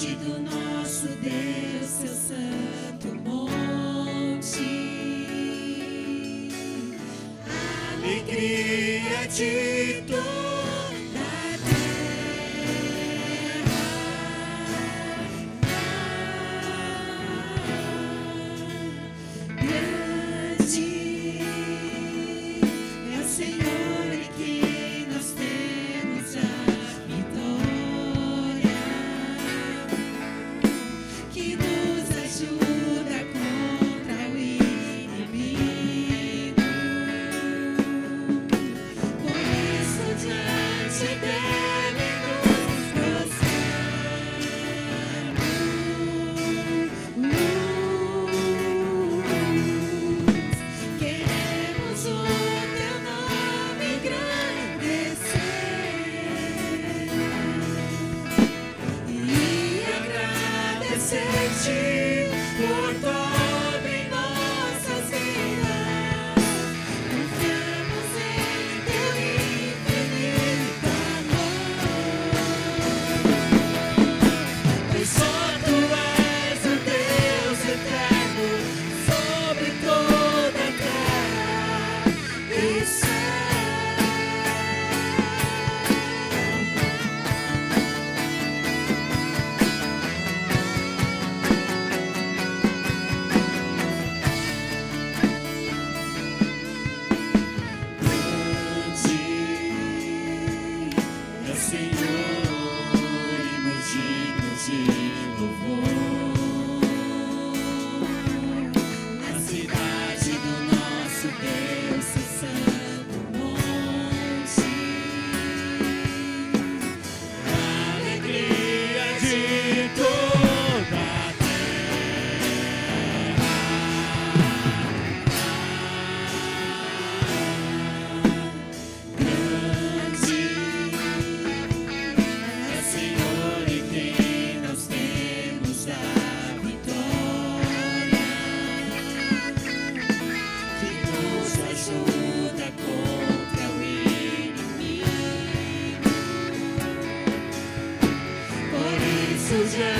monte do nosso Deus, seu santo monte. Alegria de todos. Jesus.